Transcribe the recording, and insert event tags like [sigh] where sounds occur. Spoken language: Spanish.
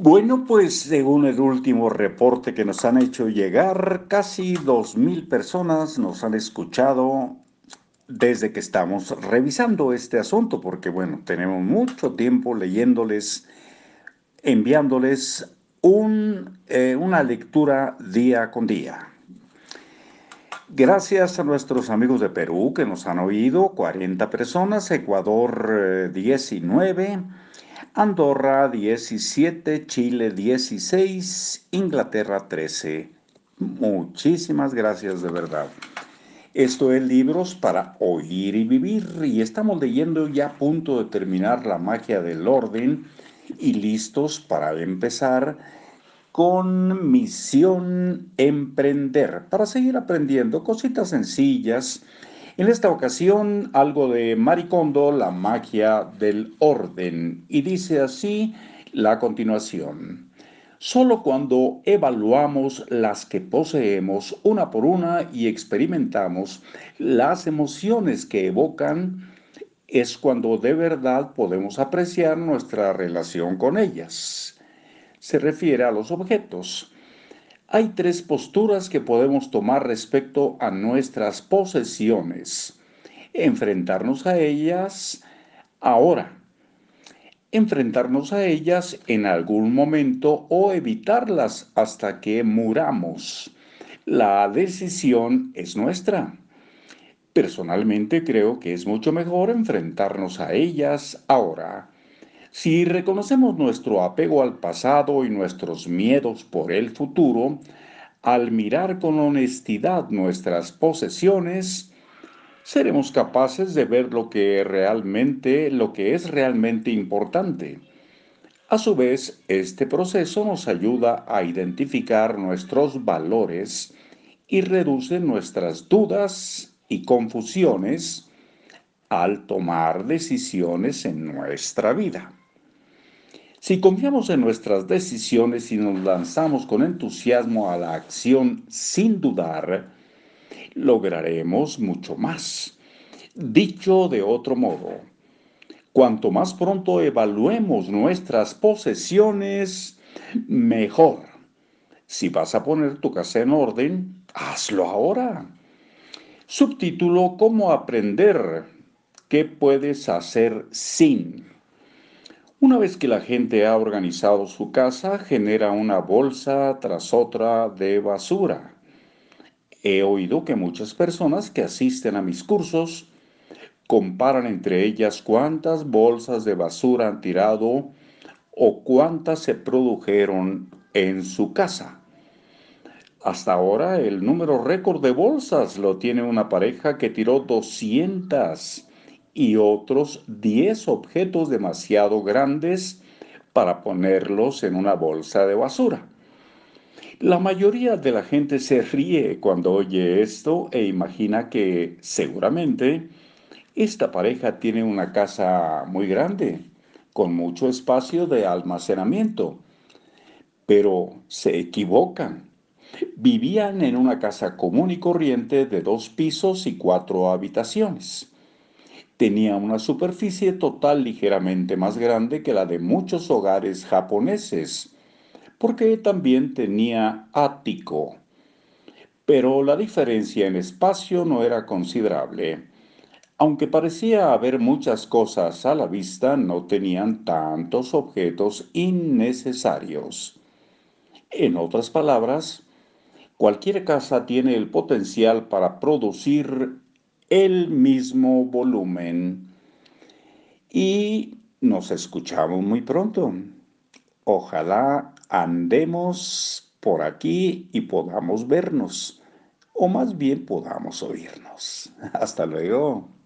Bueno, pues según el último reporte que nos han hecho llegar, casi 2.000 personas nos han escuchado desde que estamos revisando este asunto, porque bueno, tenemos mucho tiempo leyéndoles, enviándoles eh, una lectura día con día. Gracias a nuestros amigos de Perú que nos han oído, 40 personas, Ecuador 19, eh, Andorra 17, Chile 16, Inglaterra 13. Muchísimas gracias de verdad. Esto es Libros para Oír y Vivir y estamos leyendo ya a punto de terminar La magia del orden y listos para empezar con Misión Emprender para seguir aprendiendo cositas sencillas en esta ocasión, algo de Maricondo, la magia del orden. Y dice así la continuación. Solo cuando evaluamos las que poseemos una por una y experimentamos las emociones que evocan, es cuando de verdad podemos apreciar nuestra relación con ellas. Se refiere a los objetos. Hay tres posturas que podemos tomar respecto a nuestras posesiones. Enfrentarnos a ellas ahora. Enfrentarnos a ellas en algún momento o evitarlas hasta que muramos. La decisión es nuestra. Personalmente creo que es mucho mejor enfrentarnos a ellas ahora. Si reconocemos nuestro apego al pasado y nuestros miedos por el futuro, al mirar con honestidad nuestras posesiones, seremos capaces de ver lo que realmente, lo que es realmente importante. A su vez, este proceso nos ayuda a identificar nuestros valores y reduce nuestras dudas y confusiones al tomar decisiones en nuestra vida. Si confiamos en nuestras decisiones y nos lanzamos con entusiasmo a la acción sin dudar, lograremos mucho más. Dicho de otro modo, cuanto más pronto evaluemos nuestras posesiones, mejor. Si vas a poner tu casa en orden, hazlo ahora. Subtítulo, ¿Cómo aprender? ¿Qué puedes hacer sin? Una vez que la gente ha organizado su casa, genera una bolsa tras otra de basura. He oído que muchas personas que asisten a mis cursos comparan entre ellas cuántas bolsas de basura han tirado o cuántas se produjeron en su casa. Hasta ahora el número récord de bolsas lo tiene una pareja que tiró 200 y otros 10 objetos demasiado grandes para ponerlos en una bolsa de basura. La mayoría de la gente se ríe cuando oye esto e imagina que seguramente esta pareja tiene una casa muy grande, con mucho espacio de almacenamiento. Pero se equivocan. Vivían en una casa común y corriente de dos pisos y cuatro habitaciones tenía una superficie total ligeramente más grande que la de muchos hogares japoneses, porque también tenía ático. Pero la diferencia en espacio no era considerable. Aunque parecía haber muchas cosas a la vista, no tenían tantos objetos innecesarios. En otras palabras, cualquier casa tiene el potencial para producir el mismo volumen. Y nos escuchamos muy pronto. Ojalá andemos por aquí y podamos vernos, o más bien podamos oírnos. [laughs] Hasta luego.